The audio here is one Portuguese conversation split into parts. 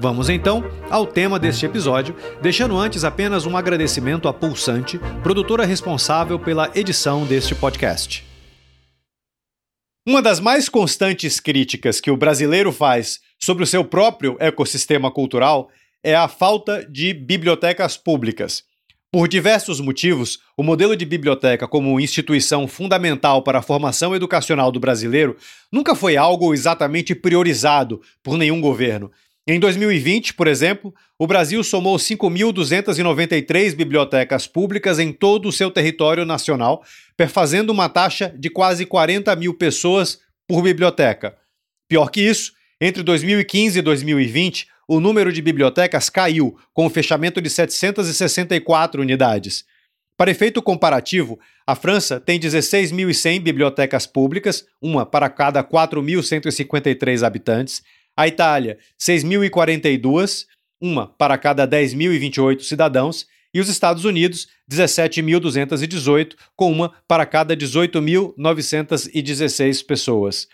Vamos então ao tema deste episódio, deixando antes apenas um agradecimento à Pulsante, produtora responsável pela edição deste podcast. Uma das mais constantes críticas que o brasileiro faz sobre o seu próprio ecossistema cultural é a falta de bibliotecas públicas. Por diversos motivos, o modelo de biblioteca como instituição fundamental para a formação educacional do brasileiro nunca foi algo exatamente priorizado por nenhum governo, em 2020, por exemplo, o Brasil somou 5.293 bibliotecas públicas em todo o seu território nacional, perfazendo uma taxa de quase 40 mil pessoas por biblioteca. Pior que isso, entre 2015 e 2020, o número de bibliotecas caiu, com o fechamento de 764 unidades. Para efeito comparativo, a França tem 16.100 bibliotecas públicas, uma para cada 4.153 habitantes, a Itália, 6.042, uma para cada 10.028 cidadãos, e os Estados Unidos, 17.218, com uma para cada 18.916 pessoas.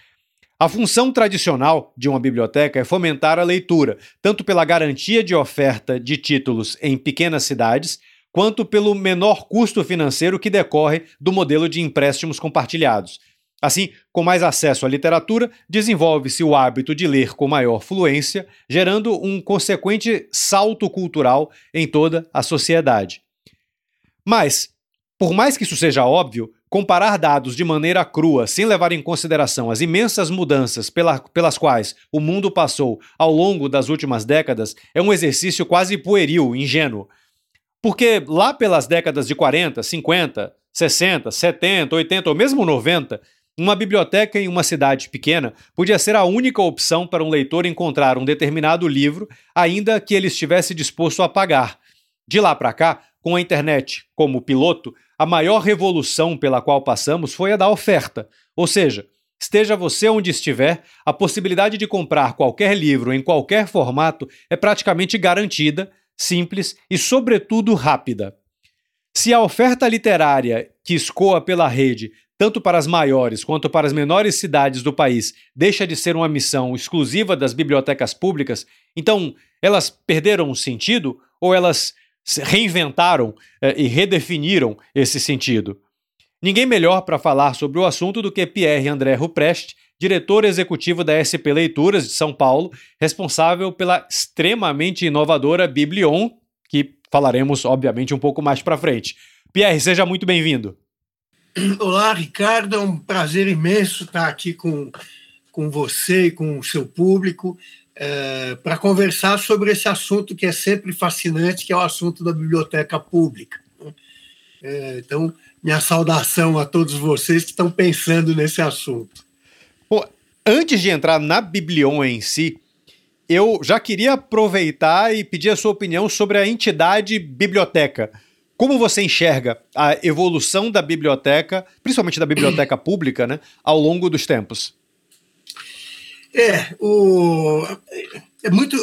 A função tradicional de uma biblioteca é fomentar a leitura, tanto pela garantia de oferta de títulos em pequenas cidades, quanto pelo menor custo financeiro que decorre do modelo de empréstimos compartilhados. Assim, com mais acesso à literatura, desenvolve-se o hábito de ler com maior fluência, gerando um consequente salto cultural em toda a sociedade. Mas, por mais que isso seja óbvio, comparar dados de maneira crua, sem levar em consideração as imensas mudanças pela, pelas quais o mundo passou ao longo das últimas décadas, é um exercício quase pueril, ingênuo. Porque lá pelas décadas de 40, 50, 60, 70, 80 ou mesmo 90, uma biblioteca em uma cidade pequena podia ser a única opção para um leitor encontrar um determinado livro, ainda que ele estivesse disposto a pagar. De lá para cá, com a internet como piloto, a maior revolução pela qual passamos foi a da oferta. Ou seja, esteja você onde estiver, a possibilidade de comprar qualquer livro em qualquer formato é praticamente garantida, simples e, sobretudo, rápida. Se a oferta literária que escoa pela rede tanto para as maiores quanto para as menores cidades do país, deixa de ser uma missão exclusiva das bibliotecas públicas, então elas perderam o sentido ou elas reinventaram eh, e redefiniram esse sentido? Ninguém melhor para falar sobre o assunto do que Pierre André Ruprecht, diretor executivo da SP Leituras de São Paulo, responsável pela extremamente inovadora Biblion, que falaremos, obviamente, um pouco mais para frente. Pierre, seja muito bem-vindo. Olá, Ricardo. É um prazer imenso estar aqui com, com você e com o seu público é, para conversar sobre esse assunto que é sempre fascinante, que é o assunto da biblioteca pública. É, então, minha saudação a todos vocês que estão pensando nesse assunto. Pô, antes de entrar na Biblion em si, eu já queria aproveitar e pedir a sua opinião sobre a entidade biblioteca. Como você enxerga a evolução da biblioteca, principalmente da biblioteca pública, né, ao longo dos tempos? É, o, é, muito,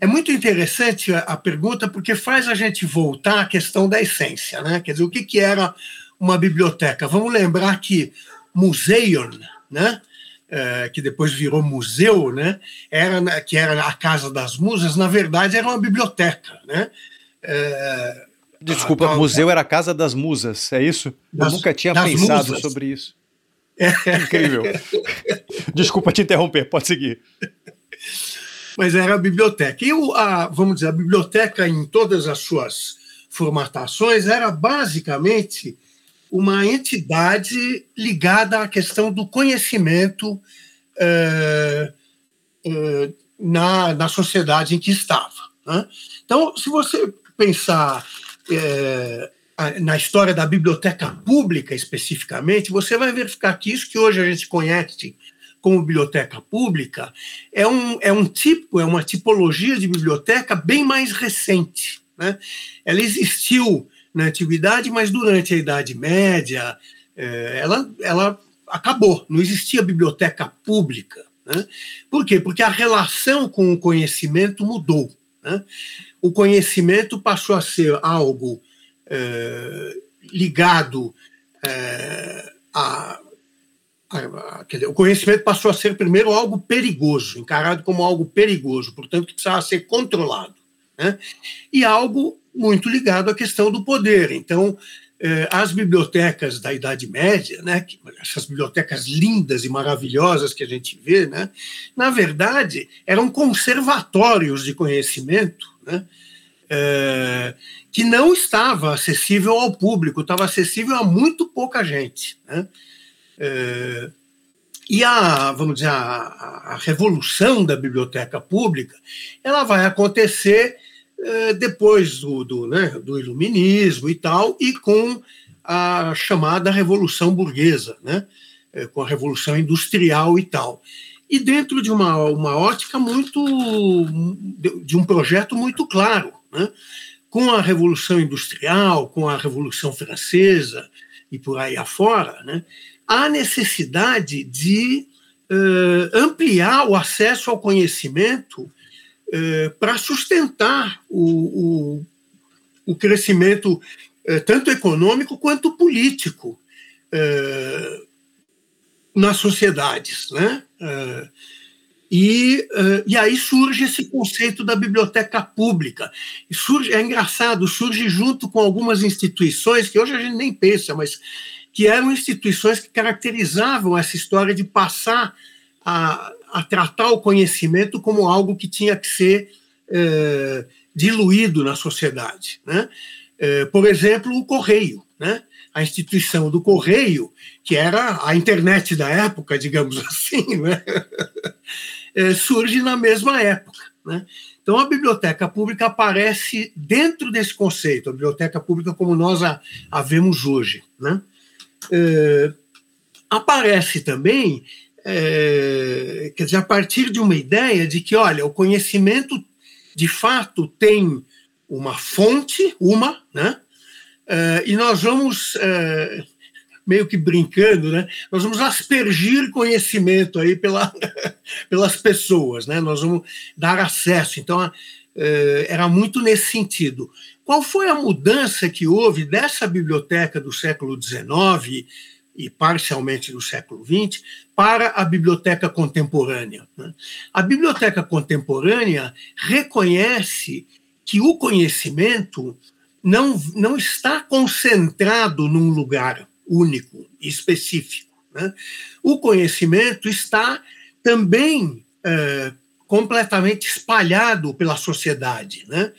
é muito interessante a, a, pergunta, porque faz a gente voltar à questão da essência. Né? Quer dizer, o que, que era uma biblioteca? Vamos lembrar que Museion, né? É, que depois virou museu, né? era, que era a Casa das Musas, na verdade era uma biblioteca. Né? É, Desculpa, ah, museu era a casa das musas, é isso? Das, Eu nunca tinha pensado musas. sobre isso. É. Incrível. Desculpa te interromper, pode seguir. Mas era a biblioteca. E a, vamos dizer, a biblioteca em todas as suas formatações era basicamente uma entidade ligada à questão do conhecimento é, é, na, na sociedade em que estava. Né? Então, se você pensar é, na história da biblioteca pública especificamente, você vai verificar que isso que hoje a gente conhece como biblioteca pública é um, é um tipo, é uma tipologia de biblioteca bem mais recente. Né? Ela existiu na antiguidade, mas durante a Idade Média é, ela, ela acabou, não existia biblioteca pública. Né? Por quê? Porque a relação com o conhecimento mudou. Né? O conhecimento passou a ser algo é, ligado é, a dizer, o conhecimento passou a ser primeiro algo perigoso, encarado como algo perigoso, portanto que precisava ser controlado, né? e algo muito ligado à questão do poder. Então, eh, as bibliotecas da Idade Média, né, essas bibliotecas lindas e maravilhosas que a gente vê, né, na verdade eram conservatórios de conhecimento, né, eh, que não estava acessível ao público, estava acessível a muito pouca gente. Né? É, e a, vamos dizer, a, a, revolução da biblioteca pública, ela vai acontecer é, depois do, do, né, do iluminismo e tal, e com a chamada revolução burguesa, né, é, com a revolução industrial e tal. E dentro de uma, uma ótica muito, de um projeto muito claro, né, com a revolução industrial, com a revolução francesa e por aí afora, né, há necessidade de uh, ampliar o acesso ao conhecimento uh, para sustentar o, o, o crescimento uh, tanto econômico quanto político nas sociedades. Né? E, e aí surge esse conceito da biblioteca pública. E surge, é engraçado, surge junto com algumas instituições que hoje a gente nem pensa, mas que eram instituições que caracterizavam essa história de passar a, a tratar o conhecimento como algo que tinha que ser é, diluído na sociedade. Né? É, por exemplo, o Correio. Né? A instituição do Correio, que era a internet da época, digamos assim, né? é, surge na mesma época. Né? Então, a biblioteca pública aparece dentro desse conceito, a biblioteca pública como nós a, a vemos hoje. Né? é, aparece também, é, quer dizer, a partir de uma ideia de que, olha, o conhecimento de fato tem uma fonte, uma, né? É, e nós vamos é, meio que brincando, né? Nós vamos aspergir conhecimento aí pela, pelas pessoas, né? Nós vamos dar acesso. Então, é, era muito nesse sentido. Qual foi a mudança que houve dessa biblioteca do século XIX e parcialmente do século XX para a biblioteca contemporânea? Né? A biblioteca contemporânea reconhece que o conhecimento não, não está concentrado num lugar único específico. Né? O conhecimento está também é, completamente espalhado pela sociedade. Né?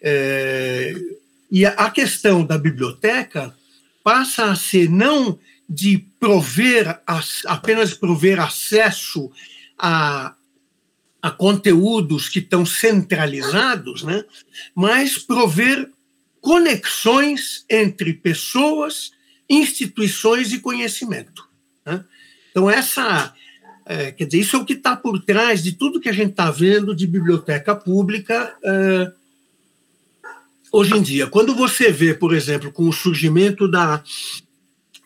É, e a questão da biblioteca passa a ser não de prover apenas prover acesso a, a conteúdos que estão centralizados, né? mas prover conexões entre pessoas, instituições e conhecimento. Né? Então, essa, é, quer dizer, isso é o que está por trás de tudo que a gente está vendo de biblioteca pública é, hoje em dia. Quando você vê, por exemplo, com o surgimento da,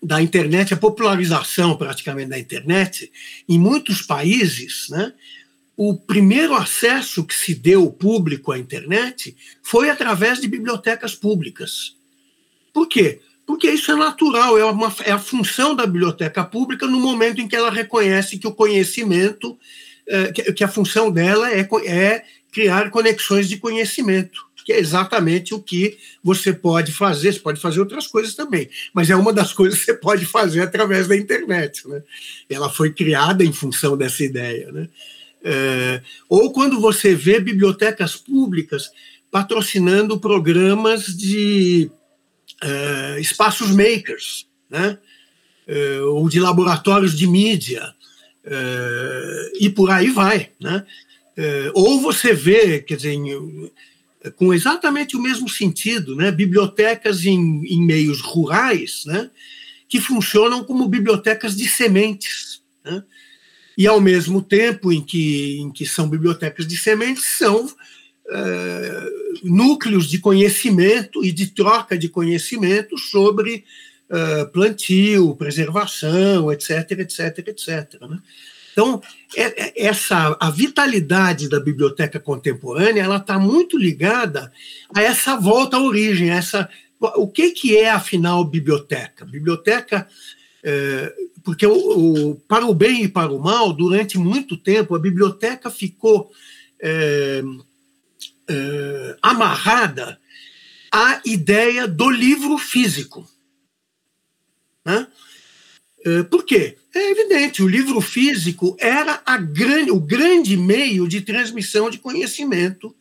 da internet, a popularização praticamente da internet, em muitos países, né, o primeiro acesso que se deu público à internet foi através de bibliotecas públicas. Por quê? Porque isso é natural, é, uma, é a função da biblioteca pública no momento em que ela reconhece que o conhecimento, é, que, que, a função dela é, é criar conexões de conhecimento que é exatamente o que você pode fazer. Você pode fazer outras coisas também, mas é uma das coisas que você pode fazer através da internet. Né? Ela foi criada em função dessa ideia. Né? É, ou quando você vê bibliotecas públicas patrocinando programas de é, espaços makers, né? É, ou de laboratórios de mídia, é, e por aí vai. Né? É, ou você vê, quer dizer, com exatamente o mesmo sentido, né? bibliotecas em, em meios rurais, né? que funcionam como bibliotecas de sementes. Né? E, ao mesmo tempo em que, em que são bibliotecas de sementes, são é, núcleos de conhecimento e de troca de conhecimento sobre é, plantio, preservação, etc, etc, etc. Né? Então, é, é, essa a vitalidade da biblioteca contemporânea ela está muito ligada a essa volta à origem, essa o que que é afinal biblioteca? Biblioteca é, porque o, o, para o bem e para o mal, durante muito tempo, a biblioteca ficou é, é, amarrada à ideia do livro físico. Né? É, por quê? É evidente, o livro físico era grande, o grande meio de transmissão de conhecimento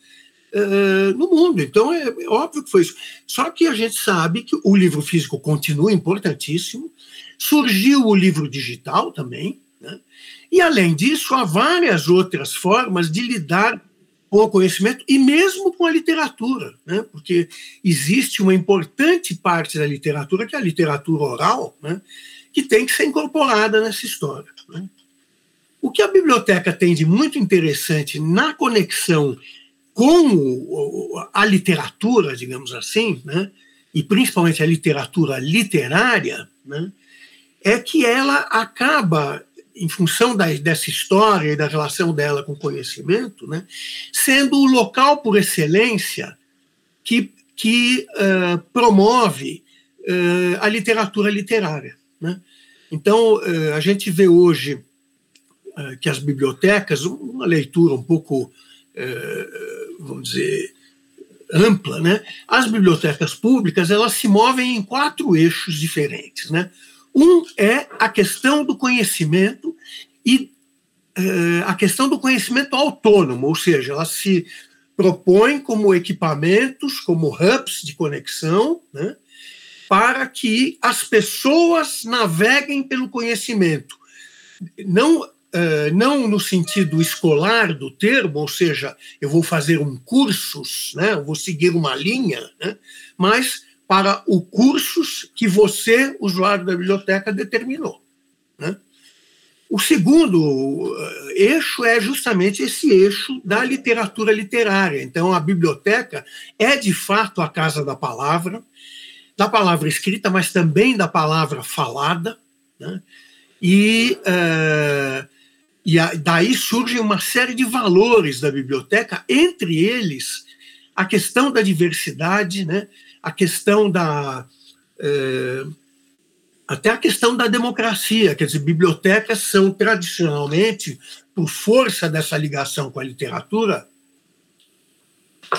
uh, no mundo. Então, é, é, óbvio que foi isso. Só que a gente sabe que o livro físico continua importantíssimo, surgiu o livro digital também, né? e, além disso, há várias outras formas de lidar com o conhecimento e mesmo com a literatura, né? porque existe uma importante parte da literatura, que é a literatura oral, né? que tem que ser incorporada nessa história. Né? O que a biblioteca tem de muito interessante na conexão com a literatura, digamos assim, né? e principalmente a literatura literária, né? É que ela acaba em função da, dessa história e da relação dela com o conhecimento, né, sendo o local por excelência que, que uh, promove uh, a literatura literária. Né? Então, uh, a gente vê hoje que as bibliotecas, uma leitura um pouco, vamos dizer, ampla, né? As bibliotecas públicas elas se movem em quatro eixos diferentes, né? Um é a questão do conhecimento e uh, a questão do conhecimento autônomo, ou seja, ela se propõe como equipamentos, como hubs de conexão, né, para que as pessoas naveguem pelo conhecimento. Não, uh, não no sentido escolar do termo, ou seja, eu vou fazer um cursos, né, eu vou seguir uma linha, né, mas para o cursos que você, usuário da biblioteca, determinou. Né? O segundo eh, eixo é justamente esse eixo da literatura literária. Então, a biblioteca é, de fato, a casa da palavra, da palavra escrita, mas também da palavra falada. Né? E, uh, e a, daí surge uma série de valores da biblioteca, entre eles a questão da diversidade, né? A questão da. É, até a questão da democracia, quer dizer, bibliotecas são tradicionalmente, por força dessa ligação com a literatura,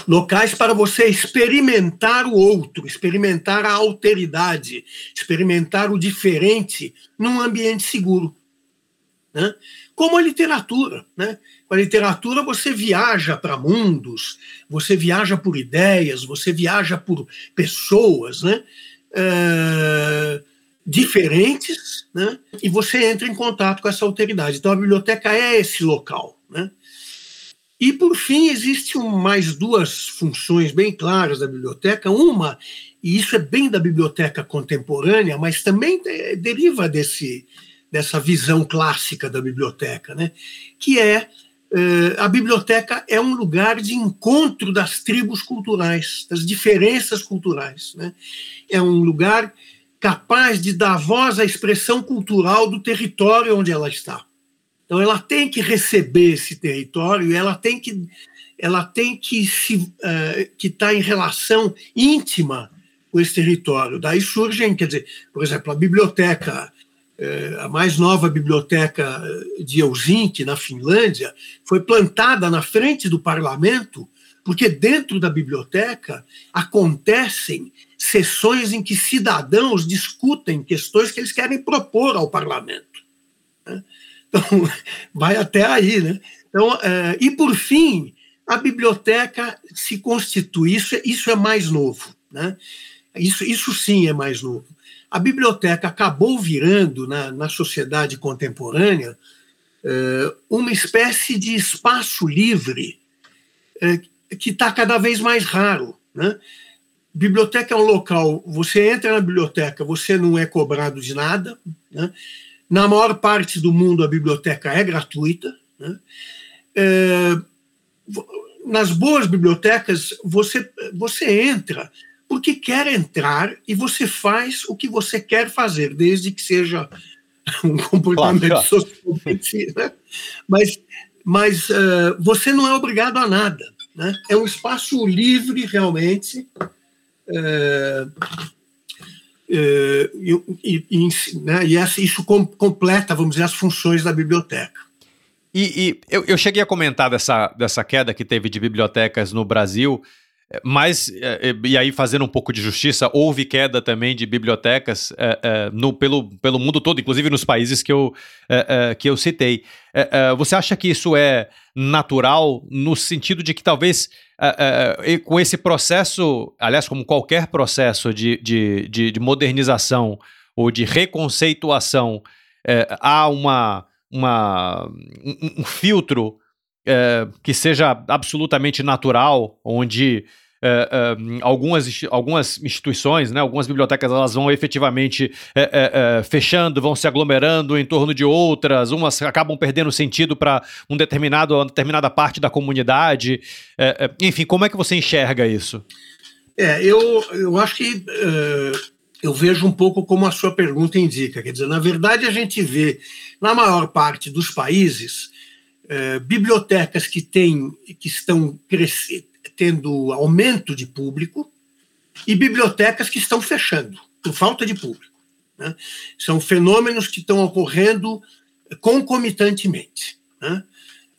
locais para você experimentar o outro, experimentar a alteridade, experimentar o diferente num ambiente seguro. Né? Como a literatura. Né? Com a literatura você viaja para mundos, você viaja por ideias, você viaja por pessoas né? É, diferentes, né? e você entra em contato com essa alteridade. Então a biblioteca é esse local. Né? E, por fim, existem mais duas funções bem claras da biblioteca. Uma, e isso é bem da biblioteca contemporânea, mas também deriva desse, dessa visão clássica da biblioteca, né? que é eh, a biblioteca é um lugar de encontro das tribos culturais, das diferenças culturais. Né? É um lugar capaz de dar voz à expressão cultural do território onde ela está. Então, ela tem que receber esse território ela tem que ela tem que se uh, que estar tá em relação íntima com esse território. Daí surgem, quer dizer, por exemplo, a biblioteca a mais nova biblioteca de Helsinki, na Finlândia, foi plantada na frente do parlamento, porque dentro da biblioteca acontecem sessões em que cidadãos discutem questões que eles querem propor ao parlamento. Né? Então, vai até aí. Né? Então, é, e por fim, a biblioteca se constitui, isso, é, isso é mais novo. Né? Isso, isso sim é mais novo a biblioteca acabou virando, na, na sociedade contemporânea, é, uma espécie de espaço livre é, que está cada vez mais raro. Né? Biblioteca é um local, você entra na biblioteca, você não é cobrado de nada, né? Na maior parte do mundo, a biblioteca é gratuita. Né? É, nas boas bibliotecas, você, você entra porque quer entrar e você faz o que você quer fazer, desde que seja um comportamento claro, social. Né? Mas, mas uh, você não é obrigado a nada. Né? É um espaço livre, realmente. Uh, uh, e, e, né? e isso completa, vamos dizer, as funções da biblioteca. E, e eu, eu, cheguei a comentar dessa, dessa queda que teve de bibliotecas no Brasil, mas, eh, e aí fazendo um pouco de justiça, houve queda também de bibliotecas é, no, pelo, pelo mundo todo, inclusive nos países que eu, que eu citei. você acha que isso é natural no sentido de que talvez com esse processo, aliás, como qualquer processo de, de, de, de modernização ou de reconceituação, há uma uma, um, um filtro é, que seja absolutamente natural, onde é, é, algumas, algumas instituições, né, algumas bibliotecas, elas vão efetivamente é, é, é, fechando, vão se aglomerando em torno de outras, umas acabam perdendo sentido para um determinado, uma determinada parte da comunidade. enfim, como é que você enxerga isso? É, eu, eu acho que eu vejo um pouco como a sua pergunta indica. Quer dizer, na verdade, a gente vê, na maior parte dos países, eh, bibliotecas que, têm, que estão tendo aumento de público e bibliotecas que estão fechando por falta de público. Né? São fenômenos que estão ocorrendo concomitantemente. Né?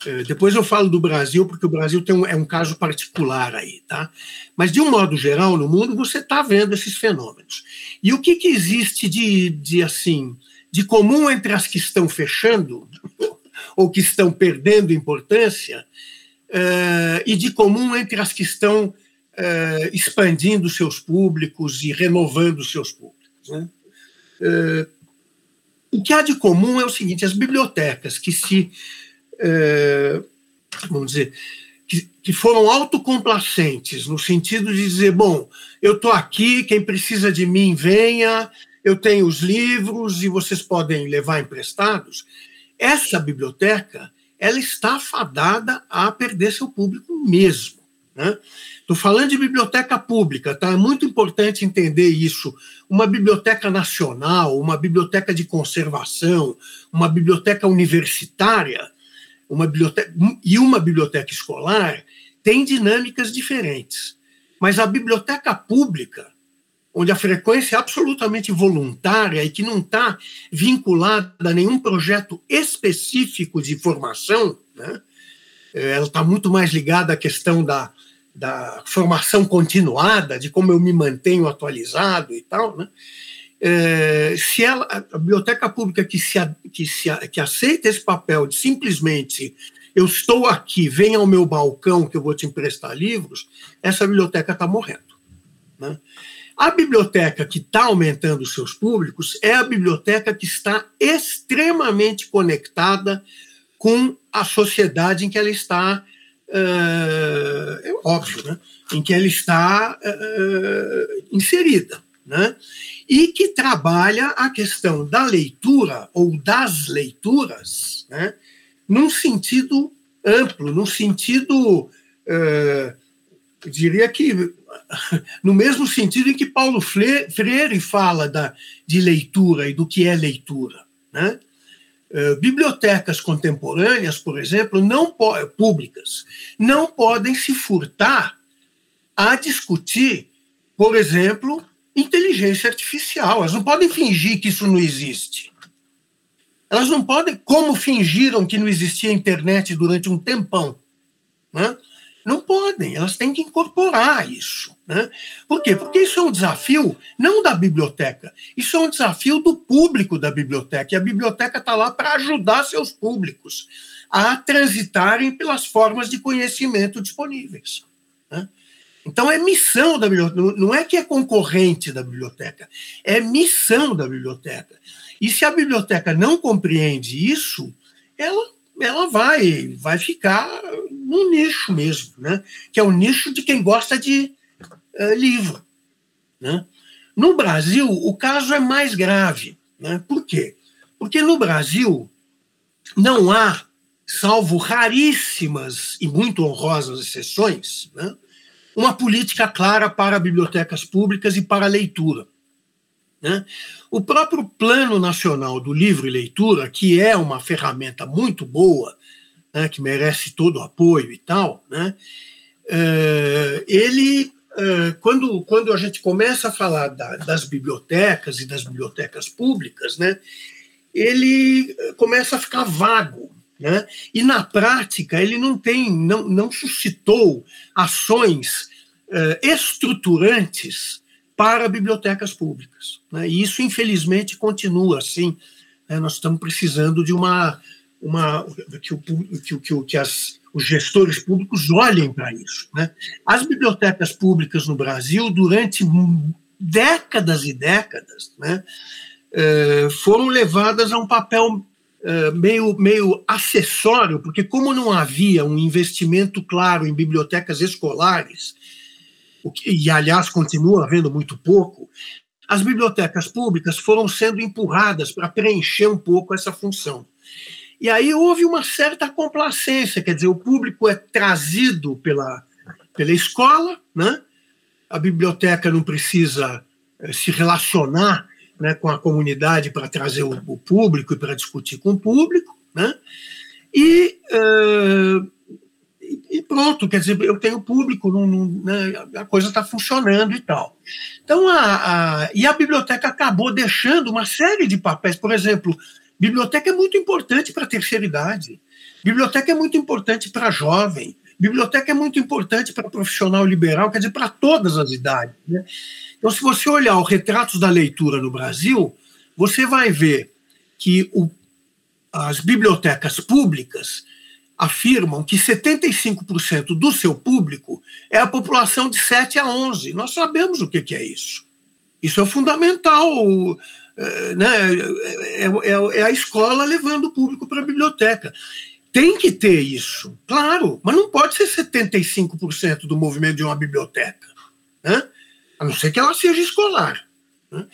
É, depois eu falo do Brasil, porque o Brasil um, é um caso particular aí, tá? Mas, de um modo geral, no mundo, você está vendo esses fenômenos. E o que, que existe de, de, assim, de comum entre as que estão fechando, ou que estão perdendo importância, uh, e de comum entre as que estão uh, expandindo seus públicos e renovando seus públicos, né? Uh, o que há de comum é o seguinte: as bibliotecas que se vamos dizer, que, que, foram autocomplacentes, no sentido de dizer: bom, eu estou aqui, quem precisa de mim, venha, eu tenho os livros e vocês podem levar emprestados. Essa biblioteca ela está fadada a perder seu público mesmo. Estou né? falando de biblioteca pública, tá? É muito importante entender isso. Uma biblioteca nacional, uma biblioteca de conservação, uma biblioteca universitária, uma biblioteca e uma biblioteca escolar têm dinâmicas diferentes. Mas a biblioteca pública, onde a frequência é absolutamente voluntária e que não está vinculada a nenhum projeto específico de formação, né? ela está muito mais ligada à questão da, da formação continuada, de como eu me mantenho atualizado e tal, né? É, se ela, a biblioteca pública que, se, que, se, que aceita esse papel de simplesmente eu estou aqui, venha ao meu balcão que eu vou te emprestar livros, essa biblioteca está morrendo. Né? A biblioteca que está aumentando seus públicos é a biblioteca que está extremamente conectada com a sociedade em que ela está, uh, é óbvio, né? em que ela está uh, inserida. Né? e que trabalha a questão da leitura ou das leituras né, num sentido amplo, num sentido, uh, eu diria que no mesmo sentido em que Paulo Freire fala da, de leitura e do que é leitura. Né? Uh, bibliotecas contemporâneas, por exemplo, não públicas, não podem se furtar a discutir, por exemplo, inteligência artificial. Elas não podem fingir que isso não existe. Elas não podem, como fingiram que não existia internet durante um tempão. Né? Não podem, elas têm que incorporar isso. Né? Por quê? Porque isso é um desafio não da biblioteca, isso é um desafio do público da biblioteca. E a biblioteca está lá para ajudar seus públicos a transitarem pelas formas de conhecimento disponíveis. Né? Então é missão da biblioteca, não é que é concorrente da biblioteca, é missão da biblioteca. E se a biblioteca não compreende isso, ela, ela vai, vai ficar no nicho mesmo, né? que é o nicho de quem gosta de uh, livro. Né? No Brasil, o caso é mais grave. Né? Por quê? Porque no Brasil não há, salvo raríssimas e muito honrosas exceções, né, uma política clara para bibliotecas públicas e para leitura. Né? O próprio Plano Nacional do Livro e Leitura, que é uma ferramenta muito boa, né, que merece todo o apoio e tal, né, é, ele, é, quando, quando a gente começa a falar da, das bibliotecas e das bibliotecas públicas, né, ele começa a ficar vago. Né? E na prática ele não tem, não, não suscitou ações é, estruturantes para bibliotecas públicas. Né? E isso, infelizmente, continua assim. Né? Nós estamos precisando de uma. uma que, o, que, que, que as, os gestores públicos olhem para isso. Né? As bibliotecas públicas no Brasil, durante décadas e décadas, né, eh, foram levadas a um papel eh, meio, meio acessório, porque, como não havia um investimento claro em bibliotecas escolares, e aliás continua havendo muito pouco, as bibliotecas públicas foram sendo empurradas para preencher um pouco essa função. E aí houve uma certa complacência, quer dizer, o público é trazido pela, pela escola, né? a biblioteca não precisa eh, se relacionar né, com a comunidade para trazer o, o público e para discutir com o público, né? e uh, e pronto, quer dizer, eu tenho público, não, não, né, a coisa está funcionando e tal. Então, a, a, e a biblioteca acabou deixando uma série de papéis, por exemplo, biblioteca é muito importante para a terceira idade, biblioteca é muito importante para jovem, biblioteca é muito importante para profissional liberal, quer dizer, para todas as idades. Né? Então, se você olhar os retratos da leitura no Brasil, você vai ver que o, as bibliotecas públicas afirmam que 75% do seu público é a população de 7 a 11. Nós sabemos o que é isso. Isso é fundamental. É, né? é, é, é a escola levando o público para a biblioteca. Tem que ter isso, claro, mas não pode ser 75% do movimento de uma biblioteca, né? a não ser que ela seja escolar. Né?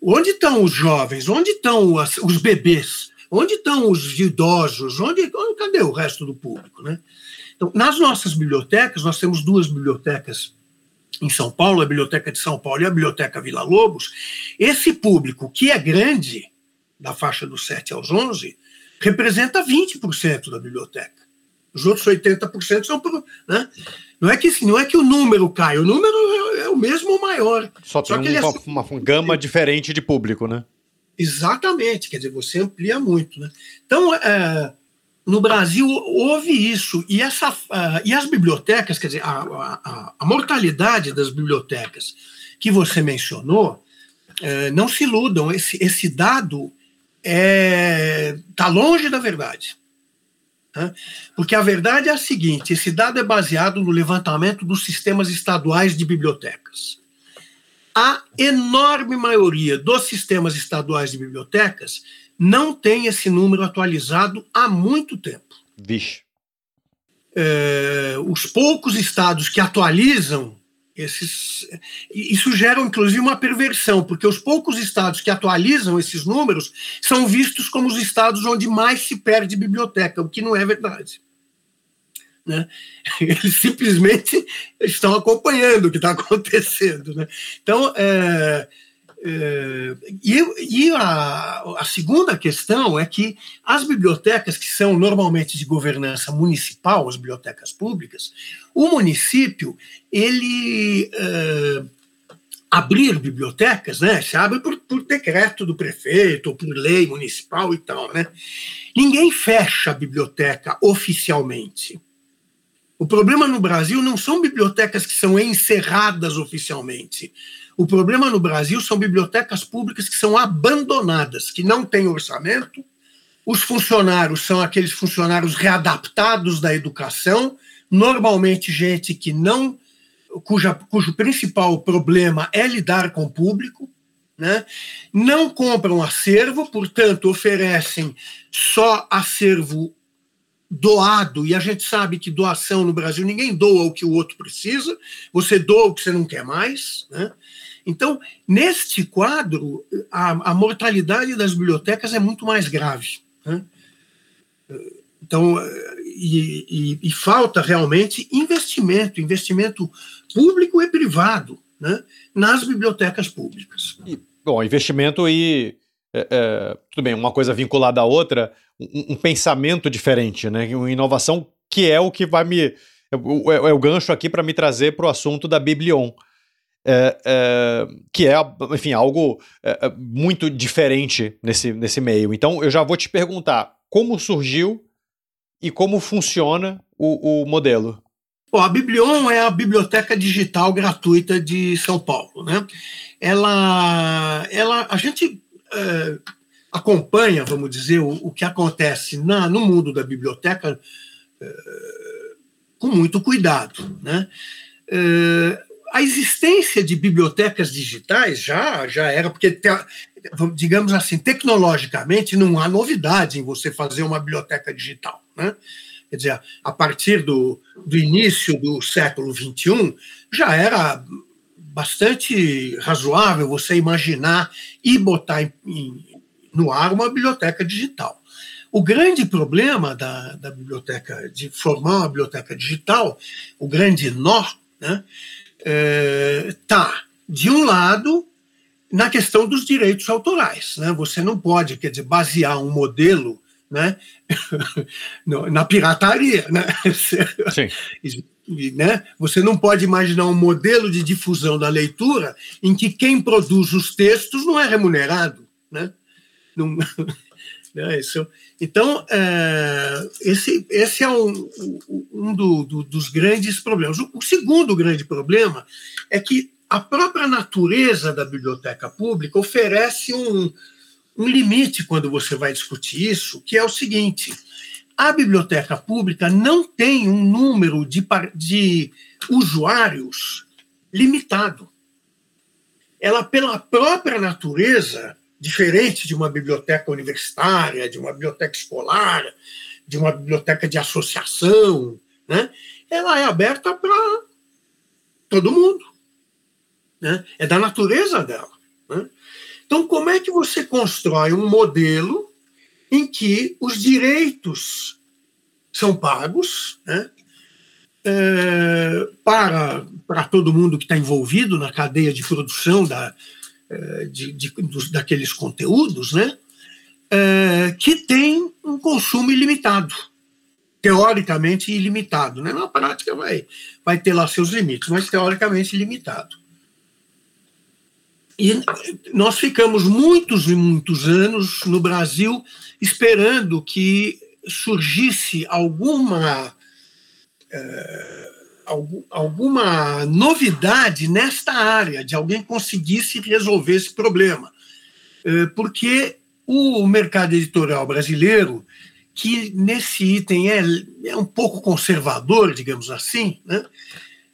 Onde estão os jovens? Onde estão os bebês? Onde estão os idosos? Onde, cadê o resto do público? Né? Então, nas nossas bibliotecas, nós temos duas bibliotecas em São Paulo, a Biblioteca de São Paulo e a Biblioteca Vila Lobos. Esse público, que é grande, da faixa dos 7 aos 11, representa 20% da biblioteca. Os outros 80% são. Né? Não, é que, não é que o número cai, o número é o mesmo ou maior. Só tem Só que um, é... uma, uma gama diferente de público, né? Exatamente, quer dizer, você amplia muito. Né? Então, é, no Brasil houve isso, e, essa, uh, e as bibliotecas, quer dizer, a, a, a, mortalidade das bibliotecas que você mencionou, uh, não se iludam, esse, esse dado está é, tá longe da verdade. Tá? Porque a verdade é a seguinte: esse dado é baseado no levantamento dos sistemas estaduais de bibliotecas a enorme maioria dos sistemas estaduais de bibliotecas não tem esse número atualizado há muito tempo. Vixe. É, os poucos estados que atualizam esses. Isso gera, inclusive, uma perversão, porque os poucos estados que atualizam esses números são vistos como os estados onde mais se perde biblioteca, o que não é verdade. Né? Eles simplesmente estão acompanhando o que está acontecendo. Né? Então, é, é, e, e a, a, segunda questão é que as bibliotecas, que são normalmente de governança municipal, as bibliotecas públicas, o município, ele. É, abrir bibliotecas, né? Se abre por, por, decreto do prefeito ou por lei municipal e tal, né? Ninguém fecha a biblioteca oficialmente. O problema no Brasil não são bibliotecas que são encerradas oficialmente. O problema no Brasil são bibliotecas públicas que são abandonadas, que não têm orçamento. Os funcionários são aqueles funcionários readaptados da educação, normalmente gente que não cuja, cujo principal problema é lidar com o público, né? não compram acervo, portanto, oferecem só acervo doado, e a gente sabe que doação no Brasil, ninguém doa o que o outro precisa, você doa o que você não quer mais. Né? Então, neste quadro, a, a mortalidade das bibliotecas é muito mais grave. Né? Então, e, e, e, falta realmente investimento, investimento público e privado né, nas bibliotecas públicas. E, bom, investimento e é, é, tudo bem, uma coisa vinculada à outra, um, um, pensamento diferente, né? Uma inovação que é o que vai me. É, é, é o gancho aqui para me trazer para o assunto da Biblion. É, que é, enfim, algo muito diferente nesse, nesse meio. Então, eu já vou te perguntar como surgiu e como funciona o, o modelo. Bom, a Biblion é a biblioteca digital gratuita de São Paulo, né? Ela, ela, a gente é, acompanha, vamos dizer, o, o que acontece na, no mundo da biblioteca é, com muito cuidado. Né? É, a existência de bibliotecas digitais já, já era, porque, digamos assim, tecnologicamente não há novidade em você fazer uma biblioteca digital. Né? Quer dizer, a partir do, do início do século XXI, já era bastante razoável você imaginar e botar em, em, no ar uma biblioteca digital. O grande problema da, da biblioteca, de formar uma biblioteca digital, o grande nó, né, está, é, de um lado, na questão dos direitos autorais. Né? Você não pode, quer dizer, basear um modelo né, na pirataria. Né? Sim né? Você não pode imaginar um modelo de difusão da leitura em que quem produz os textos não é remunerado, né? Não, né? Isso, então, é, esse, esse é um, um do, do, dos grandes problemas. O, o segundo grande problema é que a própria natureza da biblioteca pública oferece um, um limite quando você vai discutir isso, que é o seguinte: a biblioteca pública não tem um número de, de usuários limitado. Ela, pela própria natureza, diferente de uma biblioteca universitária, de uma biblioteca escolar, de uma biblioteca de associação, né? ela é aberta para todo mundo. Né? É da natureza dela. Né? Então, como é que você constrói um modelo em que os direitos são pagos né, é, para, para todo mundo que está envolvido na cadeia de produção da, é, de, de, dos, daqueles conteúdos, né, é, que tem um consumo ilimitado, teoricamente ilimitado. Né? Na prática vai, vai ter lá seus limites, mas teoricamente ilimitado. E nós ficamos muitos e muitos anos no Brasil esperando que surgisse alguma, é, alguma novidade nesta área, de alguém conseguisse resolver esse problema. É, porque o mercado editorial brasileiro, que nesse item é, é um pouco conservador, digamos assim, né?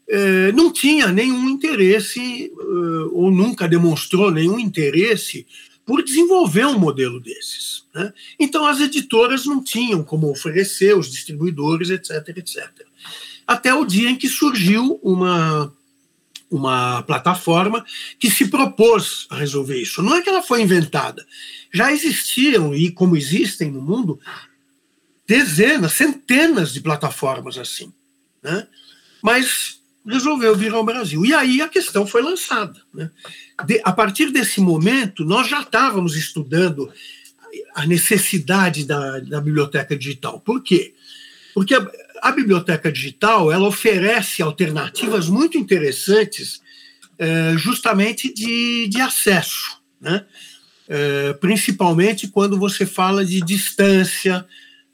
É, não tinha nenhum interesse, ou nunca demonstrou nenhum interesse por desenvolver um modelo desses. Né? Então, as editoras não tinham como oferecer, os distribuidores, etc, etc. Até o dia em que surgiu uma, uma plataforma que se propôs a resolver isso. Não é que ela foi inventada. Já existiam, e como existem no mundo, dezenas, centenas de plataformas assim. Né? Mas resolveu vir ao Brasil. E aí a questão foi lançada. Né? De, a partir desse momento, nós já estávamos estudando a necessidade da, da biblioteca digital. Por quê? Porque a, a, biblioteca digital ela oferece alternativas muito interessantes, é, justamente de, de acesso, né? É, principalmente quando você fala de distância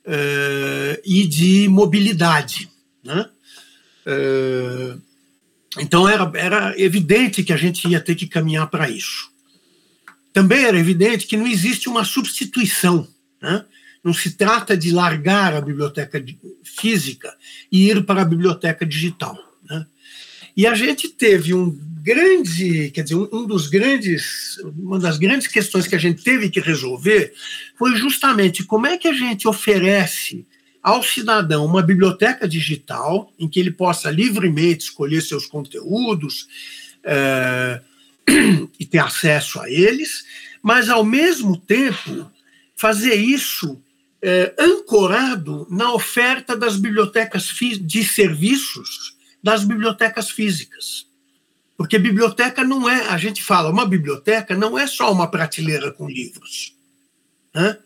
é, e de mobilidade. Né? É, então era, era evidente que a gente ia ter que caminhar para isso. Também era evidente que não existe uma substituição. Né? Não se trata de largar a biblioteca física e ir para a biblioteca digital. Né? E a gente teve um grande, quer dizer, um dos grandes, uma das grandes questões que a gente teve que resolver foi justamente como é que a gente oferece ao cidadão uma biblioteca digital em que ele possa livremente escolher seus conteúdos, é, e ter acesso a eles, mas, ao mesmo tempo, fazer isso é, ancorado na oferta das bibliotecas de serviços das bibliotecas físicas. Porque biblioteca não é, a gente fala, uma biblioteca não é só uma prateleira com livros. Né?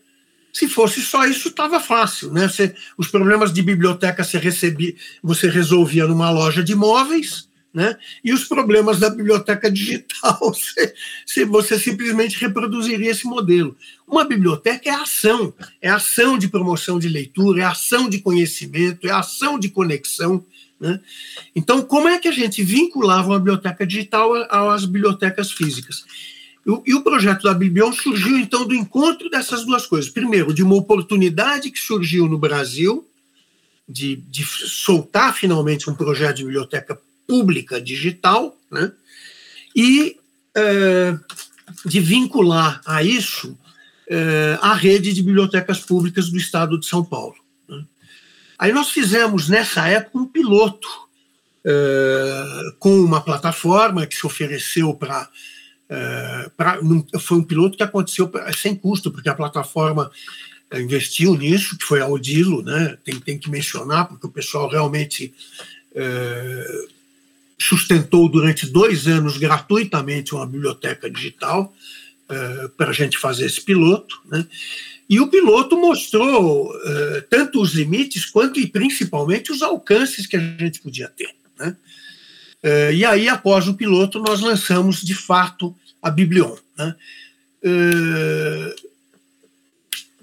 Se fosse só isso, estava fácil. Né? Você, os problemas de biblioteca você, recebia, você resolvia numa loja de móveis, né? e os problemas da biblioteca digital, você, você simplesmente reproduziria esse modelo. Uma biblioteca é ação, é ação de promoção de leitura, é ação de conhecimento, é ação de conexão. Né? Então, como é que a gente vinculava uma biblioteca digital às bibliotecas físicas? E o projeto da Biblion surgiu, então, do encontro dessas duas coisas. Primeiro, de uma oportunidade que surgiu no Brasil de, de soltar finalmente um projeto de biblioteca pública digital, né? e é, de vincular a isso é, a rede de bibliotecas públicas do Estado de São Paulo. Aí nós fizemos, nessa época, um piloto uh, com uma plataforma que se ofereceu para. Uh, foi um piloto que aconteceu sem custo, porque a plataforma uh, investiu nisso, que foi a Odilo, né? tem, tem que mencionar, porque o pessoal realmente sustentou durante dois anos gratuitamente uma biblioteca digital para a gente fazer esse piloto. Né? E o piloto mostrou uh, tanto os limites quanto e principalmente os alcances que a gente podia ter. Né? Uh, e aí, após o piloto, nós lançamos de fato a Biblion. Né? Uh,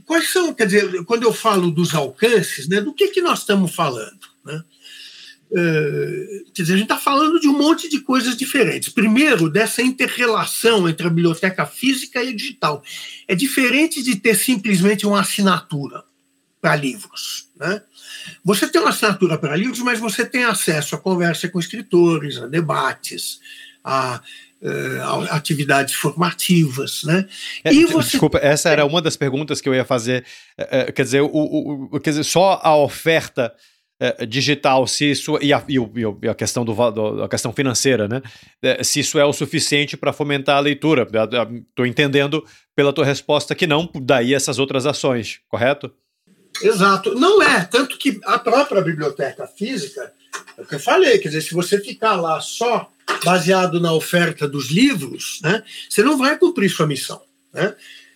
quais são, quer dizer, quando eu falo dos alcances, né, do que, que nós estamos falando? Né? Uh, quer dizer, a gente está falando de um monte de coisas diferentes. Primeiro, dessa interrelação entre a biblioteca física e a digital. É diferente de ter simplesmente uma assinatura para livros. Né? Você tem uma assinatura para livros, mas você tem acesso a conversa com escritores, a debates, a Uh, atividades formativas, né? É, e você... Desculpa, essa era uma das perguntas que eu ia fazer. Uh, quer dizer, o, o, quer dizer, só a oferta é, digital, se isso e a, e a questão do, do, a questão financeira, né? É, se isso é o suficiente para fomentar a leitura. Estou entendendo pela tua resposta que não, daí essas outras ações, correto? Exato. Não é, tanto que a própria biblioteca física, é o que eu falei, quer dizer, se você ficar lá só baseado na oferta dos livros, né, você não vai cumprir sua missão. Né?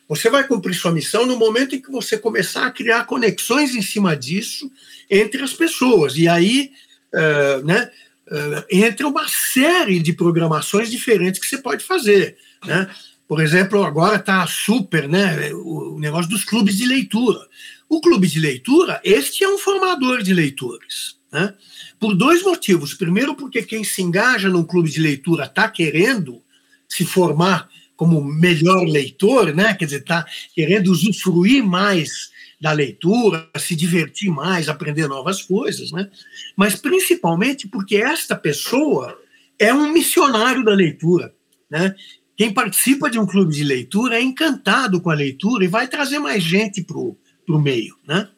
Você vai cumprir sua missão no momento em que você começar a criar conexões em cima disso entre as pessoas. E aí, uh, né, uh, entra uma série de programações diferentes que você pode fazer. Né? Por exemplo, agora está super né, o negócio dos clubes de leitura. O clube de leitura, este é um formador de leitores. Né? Por dois motivos. Primeiro, porque quem se engaja num clube de leitura está querendo se formar como melhor leitor, né? quer dizer, está querendo usufruir mais da leitura, se divertir mais, aprender novas coisas, né? mas principalmente porque esta pessoa é um missionário da leitura. Né? Quem participa de um clube de leitura é encantado com a leitura e vai trazer mais gente para o meio. Né?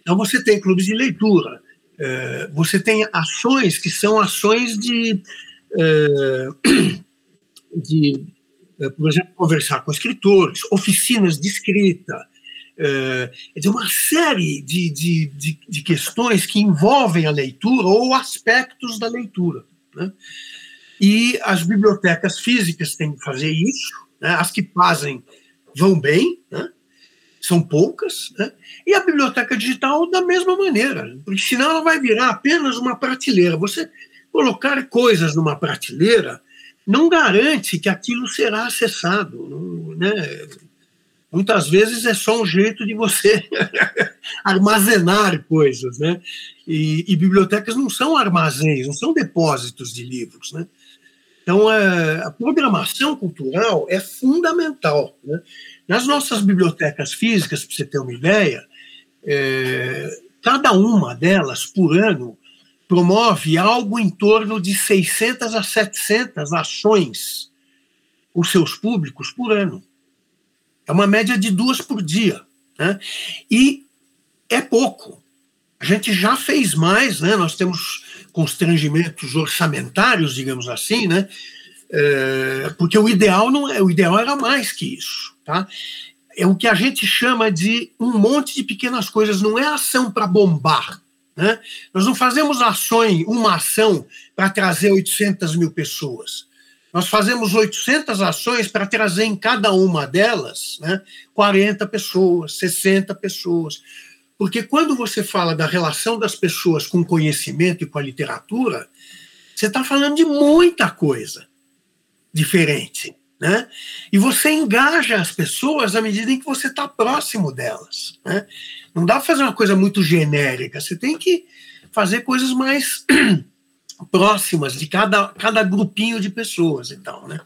Então, você tem clubes de leitura, é, você tem ações que são ações de, é, de é, por exemplo, conversar com escritores, oficinas de escrita, é, uma série de, de, de, de, questões que envolvem a leitura ou aspectos da leitura. Né? E as bibliotecas físicas têm que fazer isso, né? as que fazem vão bem, né? São poucas, né? e a biblioteca digital da mesma maneira, porque senão ela vai virar apenas uma prateleira. Você colocar coisas numa prateleira não garante que aquilo será acessado. Né? Muitas vezes é só um jeito de você armazenar coisas. Né? E, e, bibliotecas não são armazéns, não são depósitos de livros. Né? Então, a, é, a programação cultural é fundamental. Né? Nas nossas bibliotecas físicas, para você ter uma ideia, é, cada uma delas, por ano, promove algo em torno de 600 a 700 ações com seus públicos por ano. É uma média de duas por dia. Né? E é pouco. A gente já fez mais, né? nós temos constrangimentos orçamentários, digamos assim, né? É, porque o ideal não é, o ideal era mais que isso, tá? É o que a gente chama de um monte de pequenas coisas, não é ação para bombar, né? Nós não fazemos ações, uma ação para trazer 800 mil pessoas. Nós fazemos 800 ações para trazer em cada uma delas né, 40 pessoas, 60 pessoas. Porque quando você fala da relação das pessoas com o conhecimento e com a literatura, você está falando de muita coisa diferente. Né? E você engaja as pessoas à medida em que você está próximo delas. Né? Não dá para fazer uma coisa muito genérica, você tem que fazer coisas mais próximas de cada, cada grupinho de pessoas e tal. Né?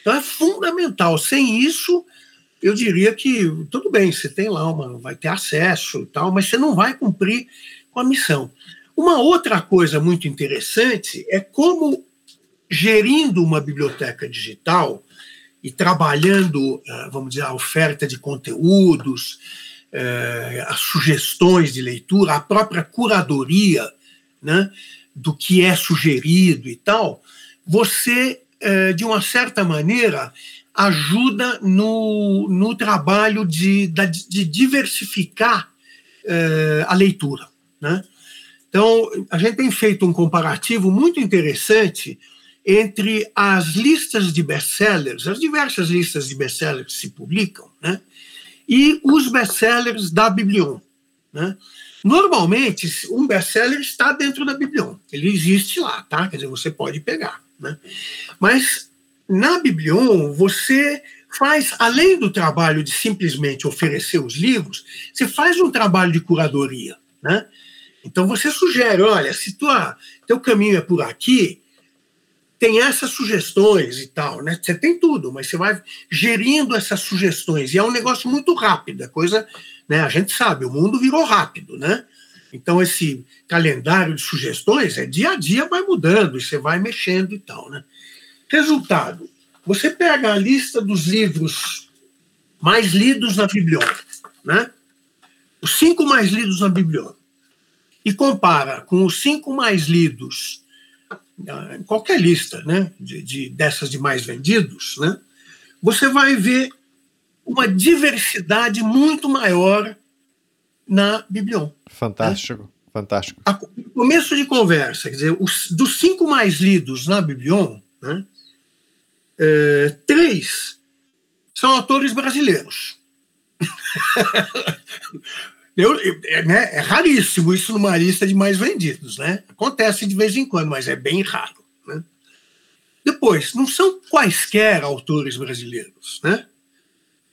Então é fundamental. Sem isso, eu diria que tudo bem, você tem lá uma, vai ter acesso e tal, mas você não vai cumprir com a missão. Uma outra coisa muito interessante é como gerindo uma biblioteca digital e trabalhando, eh, vamos dizer, a oferta de conteúdos, eh, as sugestões de leitura, a própria curadoria né, do que é sugerido e tal, você, eh, de uma certa maneira, ajuda no, no trabalho de, de diversificar a leitura. Né? Então, a gente tem feito um comparativo muito interessante entre as listas de best-sellers, as diversas listas de best-sellers que se publicam, né, e os best-sellers da Biblion. Né? Normalmente, um best-seller está dentro da Biblion, ele existe lá, tá? Quer dizer, você pode pegar. Né? Mas na Biblion, você faz, além do trabalho de simplesmente oferecer os livros, você faz um trabalho de curadoria. Né? Então você sugere, olha, se tua, teu caminho é por aqui, tem essas sugestões e tal, né? Você tem tudo, mas você vai gerindo essas sugestões. E é um negócio muito rápido, a coisa, né? A gente sabe, o mundo virou rápido, né? Então, esse calendário de sugestões é dia a dia vai mudando, e você vai mexendo e tal, né? Resultado: você pega a lista dos livros mais lidos na biblioteca, né? Os cinco mais lidos na biblioteca, e compara com os cinco mais lidos qualquer lista né, de, de, dessas de mais vendidos, né, você vai ver uma diversidade muito maior na Biblion. Fantástico, né? fantástico. A, começo de conversa, quer dizer, os, dos cinco mais lidos na Biblion, né, é, três são autores brasileiros. Eu, é, né, é raríssimo isso numa lista de mais vendidos, né? Acontece de vez em quando, mas é bem raro. Né? Depois, não são quaisquer autores brasileiros, né?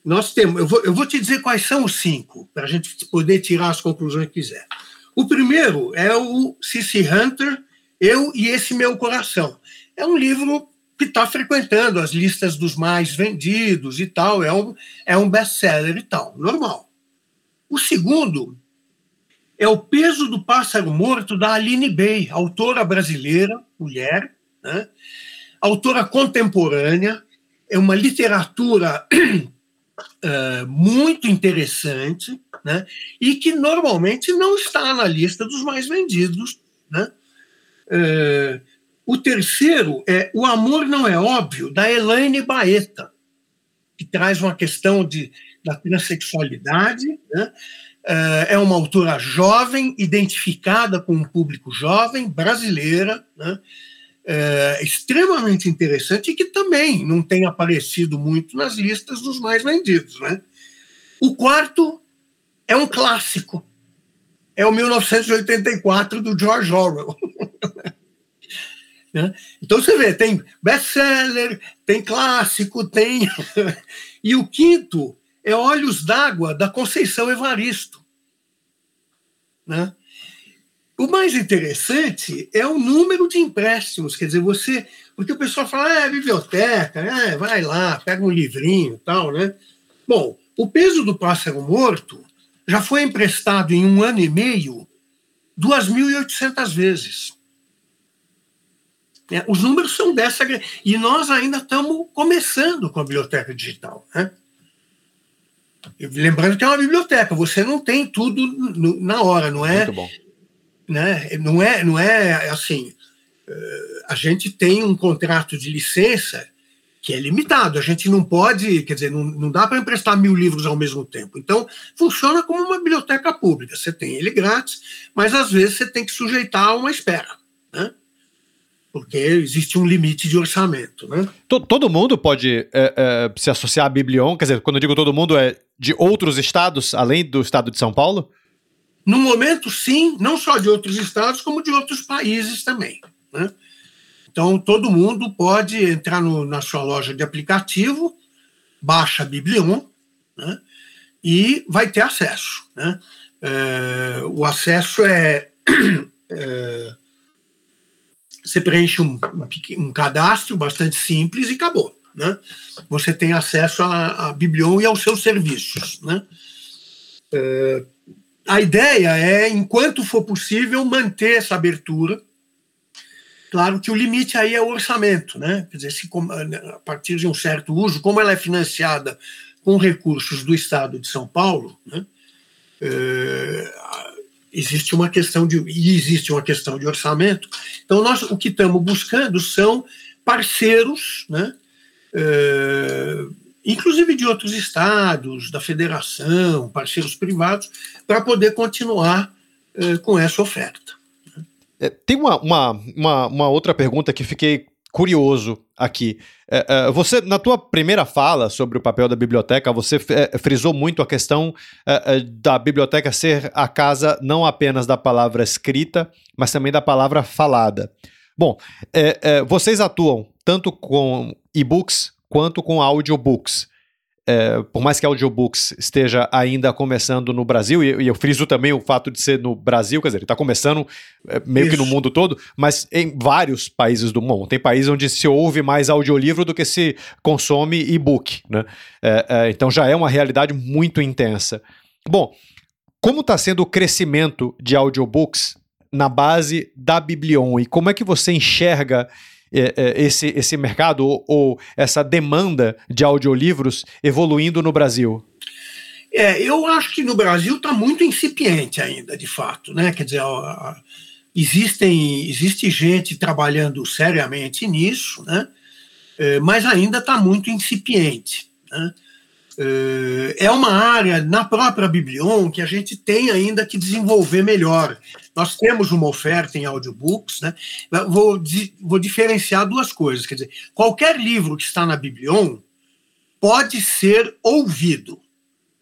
Nós temos, eu vou, eu vou te dizer quais são os cinco, para a gente poder tirar as conclusões que quiser. O primeiro é o C.C. Hunter, Eu e Esse Meu Coração. É um livro que está frequentando as listas dos mais vendidos e tal, é um, é um best-seller e tal, normal. O segundo é O Peso do Pássaro Morto, da Aline Bey, autora brasileira, mulher, né? autora contemporânea, é uma literatura uh, muito interessante, né? e que normalmente não está na lista dos mais vendidos. Né? Uh, o terceiro é O Amor Não É Óbvio, da Elaine Baeta, que traz uma questão de da transexualidade. Né? Eh, é uma autora jovem, identificada com um público jovem, brasileira, né? é, extremamente interessante e que também não tem aparecido muito nas listas dos mais vendidos. Né? O quarto é um clássico. É o 1984 do George Orwell. né? Então você vê, tem best-seller, tem clássico, tem. e o quinto é Olhos d'Água, da Conceição Evaristo. Né? O mais interessante é o número de empréstimos, quer dizer, você. Porque o pessoal fala, ah, é biblioteca, é, vai lá, pega um livrinho tal, né? Bom, o peso do pássaro morto já foi emprestado em um ano e meio 2.800 vezes. É, os números são dessa. E nós ainda estamos começando com a biblioteca digital. Né? Lembrando que é uma biblioteca, você não tem tudo na hora, não é? Muito bom. Né? Não é, não é assim. Eh, a gente tem um contrato de licença que é limitado. A gente não pode, quer dizer, não, não dá para emprestar mil livros ao mesmo tempo. Então, funciona como uma biblioteca pública. Você tem ele grátis, mas às vezes você tem que sujeitar a uma espera? Porque existe um limite de orçamento, né? Todo mundo pode é, é, se associar à Biblion? Quer dizer, quando eu digo todo mundo, é de outros estados, além do estado de São Paulo? No momento, sim, não só de outros estados, como de outros países também, né? Então, todo mundo pode entrar no, na sua loja de aplicativo, baixa a Biblion, né, e vai ter acesso. Né? É, o acesso é, é, Você preenche um, um, cadastro bastante simples e acabou. Né? Você tem acesso à, à Biblion e aos seus serviços. Né? É, a ideia é, enquanto for possível, manter essa abertura Claro que o limite aí é o orçamento, né? Quer dizer, se, a partir de um certo uso, como ela é financiada com recursos do Estado de São Paulo, né? É, existe uma questão de e existe uma questão de orçamento. Então nós o que estamos buscando são parceiros, né? É, inclusive de outros estados, da federação, parceiros privados, para poder continuar é, com essa oferta. É, tem uma, uma, uma, uma, outra pergunta que fiquei curioso aqui. É, é, você, na tua primeira fala sobre o papel da biblioteca, você é, frisou muito a questão da biblioteca ser a casa não apenas da palavra escrita, mas também da palavra falada. Bom, vocês atuam tanto com e-books quanto com audiobooks é, por mais que audiobooks esteja ainda começando no Brasil, e, e, eu friso também o fato de ser no Brasil, quer dizer, ele está começando é, meio Isso. que no mundo todo, mas em vários países do mundo. Tem países onde se ouve mais audiolivro do que se consome e-book, né? É, é então já é uma realidade muito intensa. Bom, como está sendo o crescimento de audiobooks na base da Biblion e como é que você enxerga esse, esse mercado ou, ou essa demanda de audiolivros evoluindo no Brasil? É, eu acho que no Brasil está muito incipiente ainda, de fato, né? Quer dizer, existem, existe gente trabalhando seriamente nisso, né? É, mas ainda está muito incipiente. Né? É uma área na própria Biblion que a gente tem ainda que desenvolver melhor. Nós temos uma oferta em audiobooks, né? Vou, vou diferenciar duas coisas. Quer dizer, qualquer livro que está na Biblion pode ser ouvido.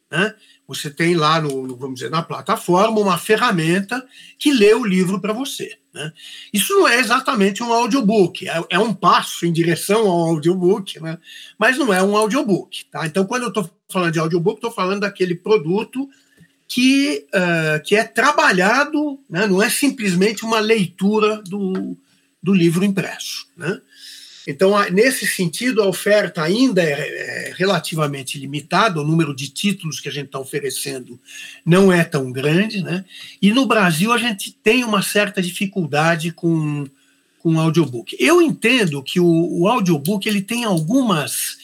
Né? Você tem lá, no, vamos dizer, na plataforma, uma ferramenta que lê o livro para você. Né? Isso não é exatamente um audiobook, é, é, um passo em direção ao audiobook, né? mas não é um audiobook. Tá? Então, quando eu estou falando de audiobook, estou falando daquele produto que, uh, que é trabalhado, né? não é simplesmente uma leitura do, do livro impresso. Né? Então, nesse sentido, a oferta ainda é, é relativamente limitada, o número de títulos que a gente está oferecendo não é tão grande, né? E no Brasil a gente tem uma certa dificuldade com, com audiobook. Eu entendo que o, o audiobook ele tem algumas.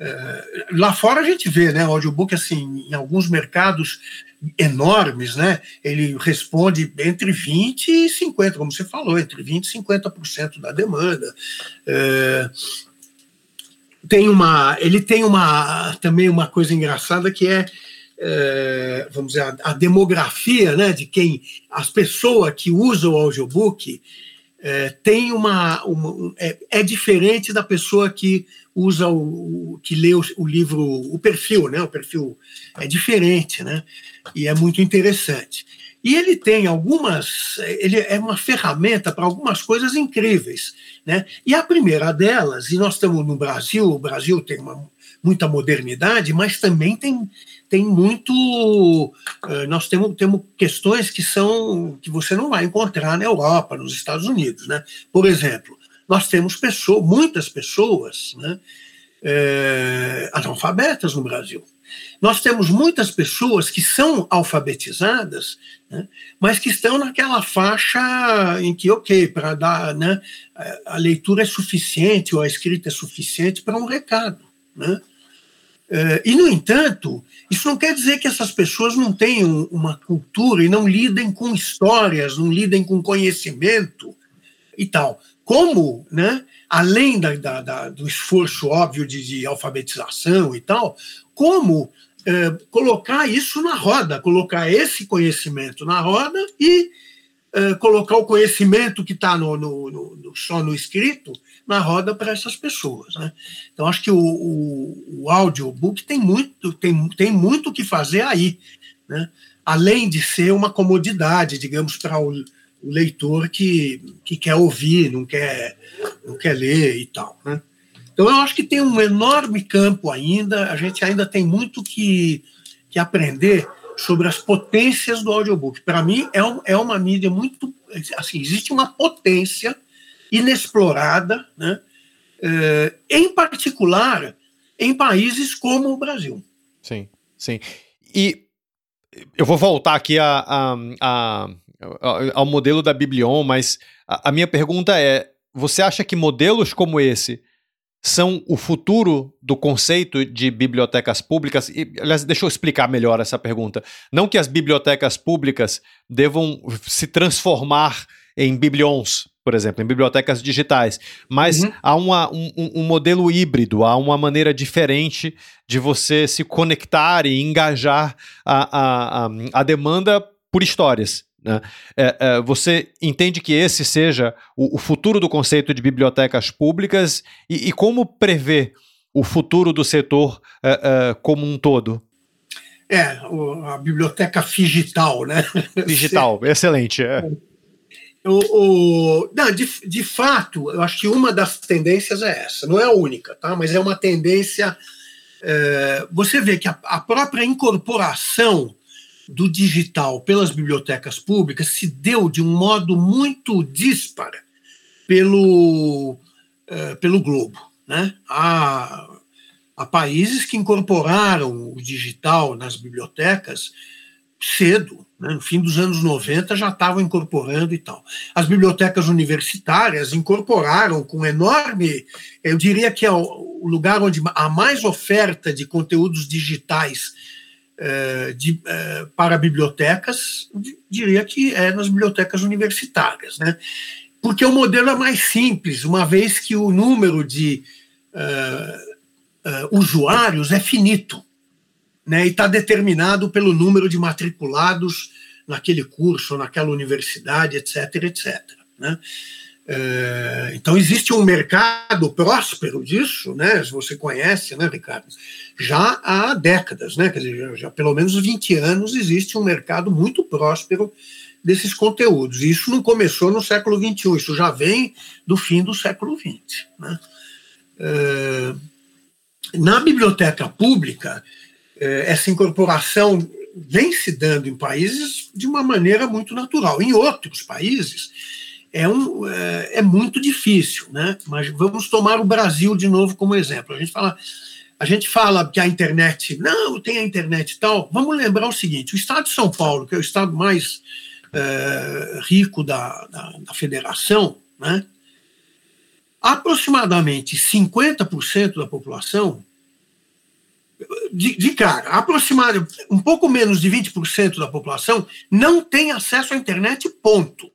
Uh, lá fora a gente vê, né? O audiobook, assim, em alguns mercados enormes, né? Ele responde entre 20 e 50, como você falou, entre 20 e 50% da demanda. É, tem uma, ele tem uma também uma coisa engraçada que é, é vamos dizer, a, a, demografia, né? De quem as pessoas que usam o audiobook é, tem uma, uma é, é, diferente da pessoa que usa o, que lê o, o, livro, o perfil, né? O perfil é diferente, né? E é muito interessante. E ele tem algumas, ele é uma ferramenta para algumas coisas incríveis, né? E a primeira delas, e nós estamos no Brasil, o Brasil tem uma, muita modernidade, mas também tem tem muito. Eh, nós temos, temos questões que são que você não vai encontrar na Europa, nos Estados Unidos. Né? Por exemplo, nós temos pessoas, muitas pessoas né, é, analfabetas no Brasil. Nós temos muitas pessoas que são alfabetizadas, né, mas que estão naquela faixa em que, ok, para dar, né, a leitura é suficiente ou a escrita é suficiente para um recado. Né? É, e, no entanto, isso não quer dizer que essas pessoas não tenham uma cultura e não lidem com histórias, não lidem com conhecimento e tal. Como, né, além da, da, da do esforço óbvio de, de, alfabetização e tal, como é, colocar isso na roda, colocar esse conhecimento na roda e é, colocar o conhecimento que está no, no, no, só no escrito na roda para essas pessoas. Né? Então, acho que o, o, o audiobook tem muito tem, tem muito que fazer aí, né? além de ser uma comodidade, digamos, para o, o, leitor que, que quer ouvir, não quer, não quer ler e tal. Né? Então, eu acho que tem um enorme campo ainda, a gente ainda tem muito que, que aprender sobre as potências do audiobook. Para mim, é, um, é uma mídia muito. Assim, existe uma potência inexplorada, né? É, em particular em países como o Brasil. Sim, sim. E eu vou voltar aqui a, a, a, ao modelo da Biblion, mas a, minha pergunta é: você acha que modelos como esse são o futuro do conceito de bibliotecas públicas? E, aliás, deixa eu explicar melhor essa pergunta. Não que as bibliotecas públicas devam se transformar em biblions, por exemplo, em bibliotecas digitais. Mas uhum. há uma, um, um, modelo híbrido, há uma maneira diferente de você se conectar e engajar a, a, a, demanda por histórias. Né? É, é, você entende que esse seja o, o, futuro do conceito de bibliotecas públicas e, e como prever o futuro do setor é, é como um todo? É, a biblioteca digital, né? Digital, excelente. É. O, o, não, de, de fato, eu acho que uma das tendências é essa. Não é a única, tá? mas é uma tendência. É, você vê que a, a, própria incorporação do digital pelas bibliotecas públicas se deu de um modo muito dispar pelo, é, pelo globo. Né? Há, há países que incorporaram o digital nas bibliotecas cedo, né? no fim dos anos 90 já estavam incorporando e tal. As bibliotecas universitárias incorporaram com enorme, eu diria que é o lugar onde há mais oferta de conteúdos digitais eh, de, eh, para bibliotecas, diria que é nas bibliotecas universitárias, né? Porque o modelo é mais simples, uma vez que o número de uh, usuários é finito né, e está determinado pelo número de matriculados naquele curso, naquela universidade, etc, etc. Né? É, então existe um mercado próspero disso, né? Você conhece, né, Ricardo? Já há décadas, né? Quer dizer, já, já pelo menos 20 anos existe um mercado muito próspero desses conteúdos. E isso não começou no século XXI, isso já vem do fim do século XX. Né? É, na biblioteca pública, é, essa incorporação vem se dando em países de uma maneira muito natural. Em outros países é, um, é, é, muito difícil, né? Mas vamos tomar o Brasil de novo como exemplo. A gente fala, a gente fala que a internet, não, tem a internet e tal. Vamos lembrar o seguinte: o estado de São Paulo, que é o estado mais é, rico da, da, da federação, né? Aproximadamente 50% da população de, de cara, aproximadamente um pouco menos de 20% da população não tem acesso à internet, ponto.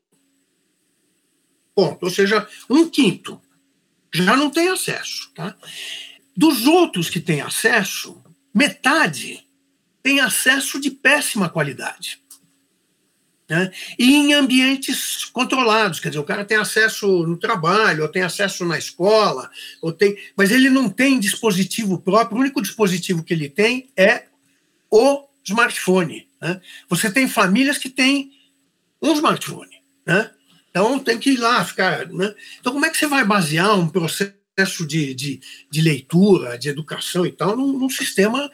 Ponto. Ou seja, um quinto já não tem acesso. Tá? Dos outros que têm acesso, metade tem acesso de péssima qualidade né? e em ambientes controlados, quer dizer, o cara tem acesso no trabalho, ou tem acesso na escola, ou tem, mas ele não tem dispositivo próprio, o único dispositivo que ele tem é o smartphone. Né? Você tem famílias que têm um smartphone, né? Então tem que ir lá ficar. Né? Então, como é que você vai basear um processo de, de, de leitura, de educação e tal, num, num sistema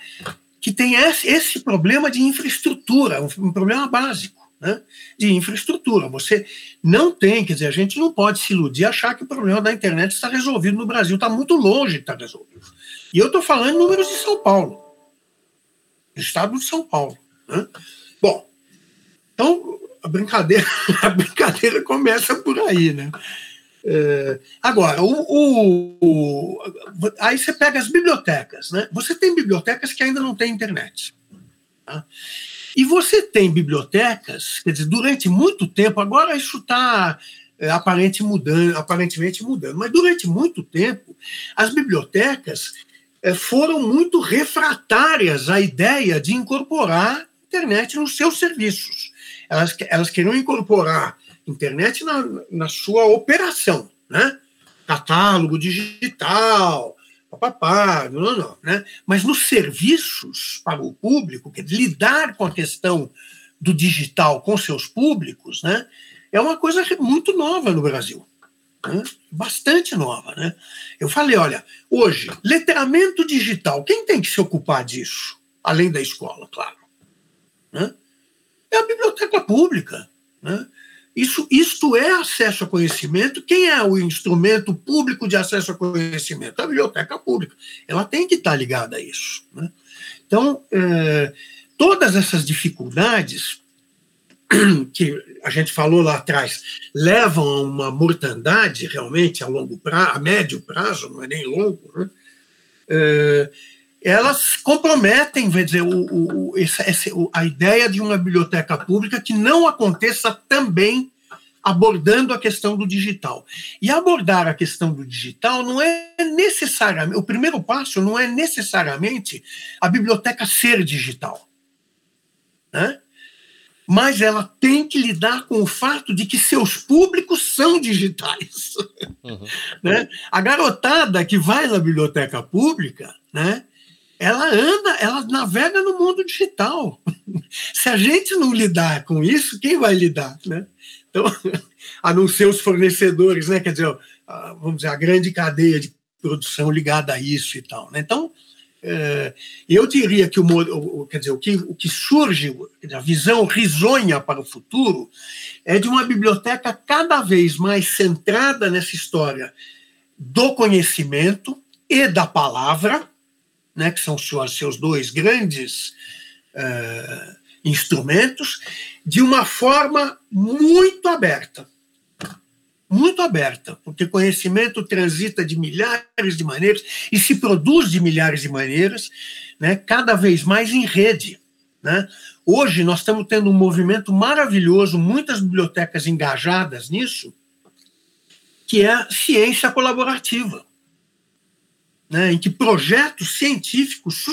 que tem esse, esse problema de infraestrutura, um, um problema básico? né, de infraestrutura. Você não tem, quer dizer, a gente não pode se iludir achar que o problema da internet está resolvido no Brasil, está muito longe de estar resolvido. E eu estou falando em números de São Paulo, estado de São Paulo. Né? Bom, então a brincadeira, a brincadeira começa por aí, né? É, agora, o, o, o, aí você pega as bibliotecas, né? Você tem bibliotecas que ainda não têm internet. Tá? E você tem bibliotecas, quer dizer, durante muito tempo, agora isso está é, aparente mudando, aparentemente mudando. Mas durante muito tempo, as bibliotecas é, foram muito refratárias à ideia de incorporar internet nos seus serviços. Elas, elas queriam incorporar internet na, na sua operação, né? Catálogo digital, papapá, não, não, né? Mas nos serviços para o público, que lidar com a questão do digital com seus públicos, né? É uma coisa muito nova no Brasil. Né? Bastante nova, né? Eu falei, olha, hoje, letramento digital, quem tem que se ocupar disso? Além da escola, claro. Né? É a biblioteca pública. Né? Isso, isto é acesso a conhecimento. Quem é o instrumento público de acesso a conhecimento? A biblioteca pública. Ela tem que estar ligada a isso. Né? Então, é, todas essas dificuldades que a gente falou lá atrás levam a uma mortandade realmente a longo prazo, a médio prazo, não é nem longo, né? é, elas comprometem, quer dizer, o, o, a ideia de uma biblioteca pública que não aconteça também abordando a questão do digital. E abordar a questão do digital não é necessariamente, o primeiro passo não é necessariamente a biblioteca ser digital. Né? Mas ela tem que lidar com o fato de que seus públicos são digitais. Uhum. né? A garotada que vai na biblioteca pública, né? Ela anda, ela navega no mundo digital. Se a gente não lidar com isso, quem vai lidar? Né? Então, a não ser os fornecedores, né? quer dizer, vamos dizer, a grande cadeia de produção ligada a isso e tal. Né? Então, é, eu diria que o, quer dizer, o, que, o que surge, a visão risonha para o futuro, é de uma biblioteca cada vez mais centrada nessa história do conhecimento e da palavra, né, que são seus, seus dois grandes uh, instrumentos, de uma forma muito aberta. Muito aberta, porque conhecimento transita de milhares de maneiras e se produz de milhares de maneiras, né, cada vez mais em rede. Né? Hoje nós estamos tendo um movimento maravilhoso, muitas bibliotecas engajadas nisso, que é a ciência colaborativa né, em que projetos científicos,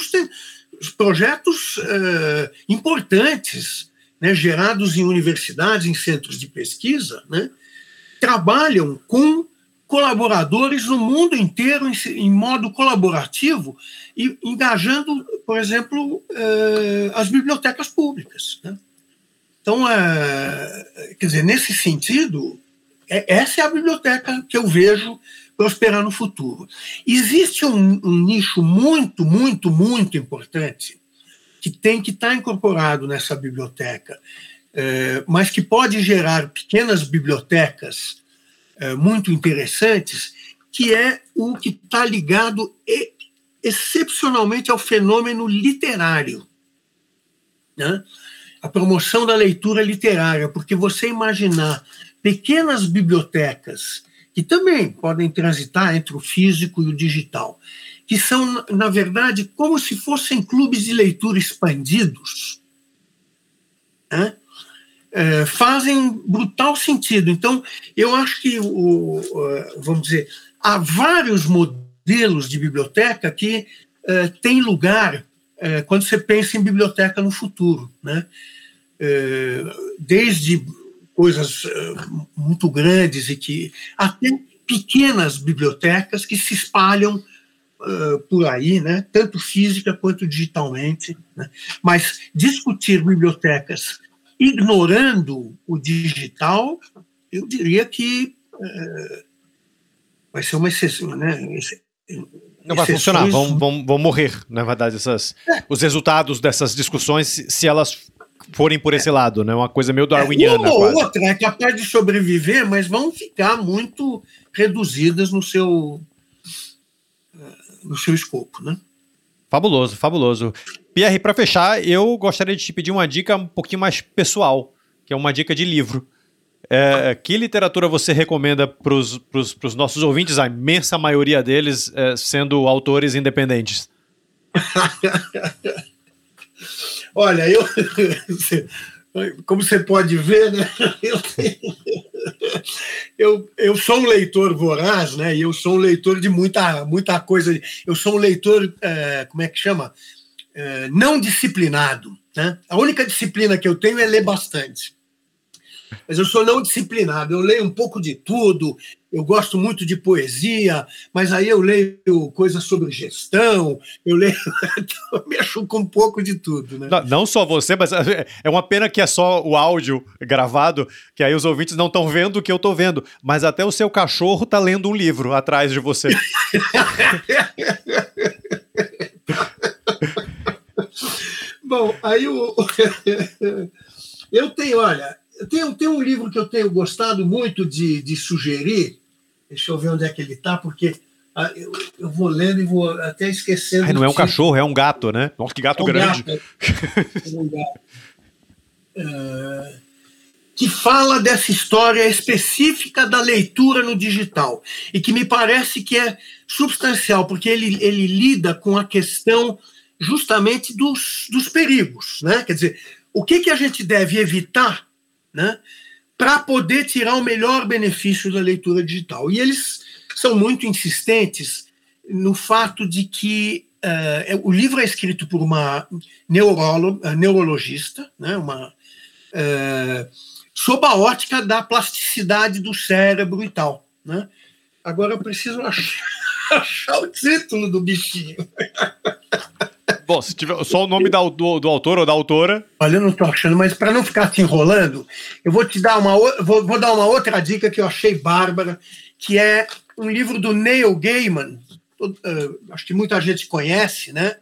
projetos uh, importantes, né, gerados em universidades, em centros de pesquisa, né, trabalham com colaboradores no mundo inteiro em, em modo colaborativo e engajando, por exemplo, uh, as bibliotecas públicas. Né? Então, uh, quer dizer, nesse sentido, é, essa é a biblioteca que eu vejo prosperar no futuro. Existe um, um nicho muito, muito, muito importante que tem que estar incorporado nessa biblioteca, é, mas que pode gerar pequenas bibliotecas é, muito interessantes, que é o que está ligado e, excepcionalmente ao fenômeno literário. Né? A promoção da leitura literária, porque você imaginar pequenas bibliotecas que também podem transitar entre o físico e o digital, que são, na verdade, como se fossem clubes de leitura expandidos, né? é, fazem brutal sentido. Então, eu acho que, o, vamos dizer, há vários modelos de biblioteca que é, têm lugar é, quando você pensa em biblioteca no futuro. Né? É, desde coisas eh, muito grandes e que até pequenas bibliotecas que se espalham uh, por aí, né, tanto física quanto digitalmente. Né? Mas discutir bibliotecas ignorando o digital, eu diria que uh, vai ser uma exceção, né? Não vai funcionar, vão, vão, vão morrer, na verdade, essas, é. os resultados dessas discussões, se elas forem por esse lado, né? Uma coisa meio darwiniana. É, uma ou outra é capaz de sobreviver, mas vão ficar muito reduzidas no seu eh, no seu escopo, né? Fabuloso, fabuloso. Pierre, para fechar, eu gostaria de te pedir uma dica um pouquinho mais pessoal, que é uma dica de livro. É, que literatura você recomenda para os nossos ouvintes, a imensa maioria deles é, sendo autores independentes? Olha, eu como você pode ver, né? Eu, eu, eu, sou um leitor voraz, né? E eu sou um leitor de muita, muita coisa. Eu sou um leitor, é, como é que chama? É, não disciplinado. Né? A única disciplina que eu tenho é ler bastante. Mas eu sou não disciplinado, eu leio um pouco de tudo, eu gosto muito de poesia, mas aí eu leio coisas sobre gestão, eu leio. eu mexo com um pouco de tudo, né? Não, não, só você, mas é uma pena que é só o áudio gravado, que aí os ouvintes não estão vendo o que eu estou vendo, mas até o seu cachorro está lendo um livro atrás de você. Bom, aí o. eu tenho, olha, tem, tem um livro que eu tenho gostado muito de, de sugerir. Deixa eu ver onde é que ele está, porque ah, eu, eu, vou lendo e vou até esquecendo. Ai, não é um cachorro, é um gato, né? Nossa, que gato é um grande. Gato, é um gato. Uh, que fala dessa história específica da leitura no digital e que me parece que é substancial, porque ele, ele lida com a questão justamente dos, dos perigos. Né? Quer dizer, o que, que a gente deve evitar né, para poder tirar o melhor benefício da leitura digital. E eles são muito insistentes no fato de que uh, o livro é escrito por uma neurolo, uh, neurologista, né, uma, uh, sob a ótica da plasticidade do cérebro e tal. Né? Agora eu preciso achar, achar o título do bichinho. Bom, se tiver só o nome da, do, do autor ou da autora. Olha, eu não estou achando, mas para não ficar te enrolando, eu vou te dar uma, vou, vou dar uma outra dica que eu achei bárbara, que é um livro do Neil Gaiman, uh, acho que muita gente conhece, né?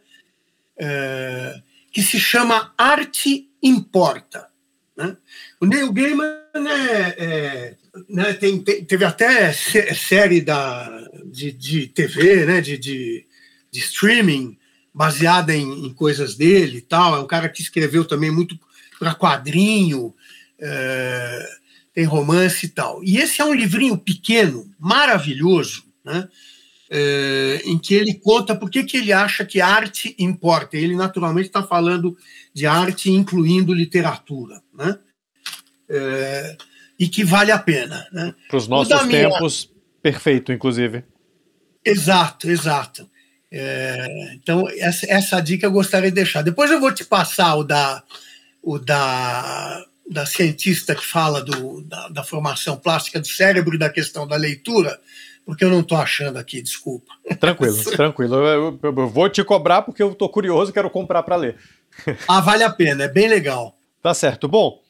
Uh, que se chama Arte Importa. Né? O Neil Gaiman é, é, né, tem, tem, teve até série da, de, de TV, né, de, de, de streaming, baseada em, em, coisas dele e tal. É um cara que escreveu também muito para quadrinho, é, tem romance e tal. E esse é um livrinho pequeno, maravilhoso, né? É, em que ele conta por que, que ele acha que arte importa. Ele naturalmente está falando de arte incluindo literatura, né? É, e que vale a pena. Né? Para os nossos tempos, perfeito, inclusive. Exato, exato. É, então, essa, essa dica eu gostaria de deixar. Depois eu vou te passar o da, o da, da cientista que fala do, da, da formação plástica do cérebro e da questão da leitura, porque eu não estou achando aqui, desculpa. Tranquilo, tranquilo. Eu, eu, eu, vou te cobrar porque eu estou curioso e quero comprar para ler. ah, vale a pena, é bem legal. Tá certo. Bom,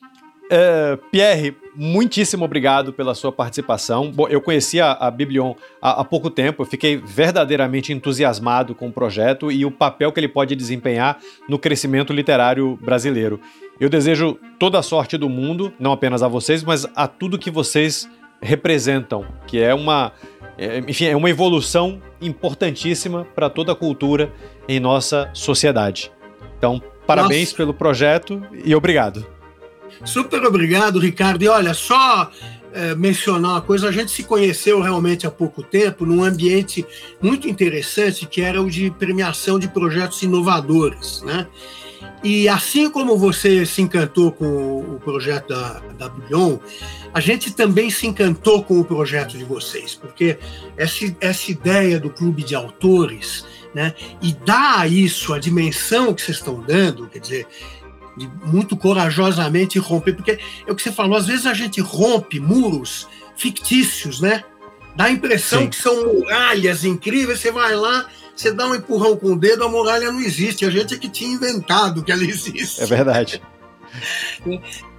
é, Pierre, muitíssimo obrigado pela sua participação. Bom, eu conheci a, a Biblion há, há, pouco tempo, eu fiquei verdadeiramente entusiasmado com o projeto e o papel que ele pode desempenhar no crescimento literário brasileiro. Eu desejo toda a sorte do mundo, não apenas a vocês, mas a tudo que vocês representam, que é uma, é, enfim, é uma evolução importantíssima para toda a cultura em nossa sociedade. Então, parabéns Nossa. pelo projeto e obrigado. Super obrigado, Ricardo. E olha, só é, mencionar uma coisa: a gente se conheceu realmente há pouco tempo num ambiente muito interessante que era o de premiação de projetos inovadores, né? E assim como você se encantou com o projeto da, da Billion, a gente também se encantou com o projeto de vocês, porque essa, essa ideia do clube de autores, né, e dá isso a dimensão que vocês estão dando, quer dizer, de muito corajosamente romper, porque é o que você falou, às vezes a gente rompe muros fictícios, né? Dá a impressão Sim. que são muralhas incríveis, você vai lá, você dá um empurrão com o dedo, a muralha não existe, a gente é que tinha inventado que ela existe. É verdade.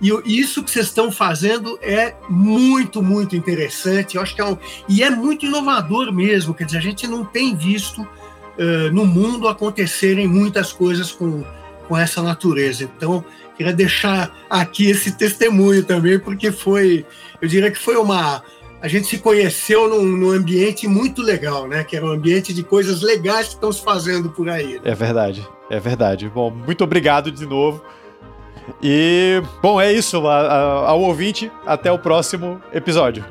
E isso que vocês estão fazendo é muito, muito interessante. Eu acho que é um, e é muito inovador mesmo. Quer dizer, a gente não tem visto uh, no mundo acontecerem muitas coisas com com essa natureza. Então, queria deixar aqui esse testemunho também, porque foi, eu diria que foi uma. A gente se conheceu num, num ambiente muito legal, né? Que era um ambiente de coisas legais que estão se fazendo por aí. Né? É verdade, é verdade. Bom, muito obrigado de novo. E, bom, é isso. A, a, ao ouvinte, até o próximo episódio.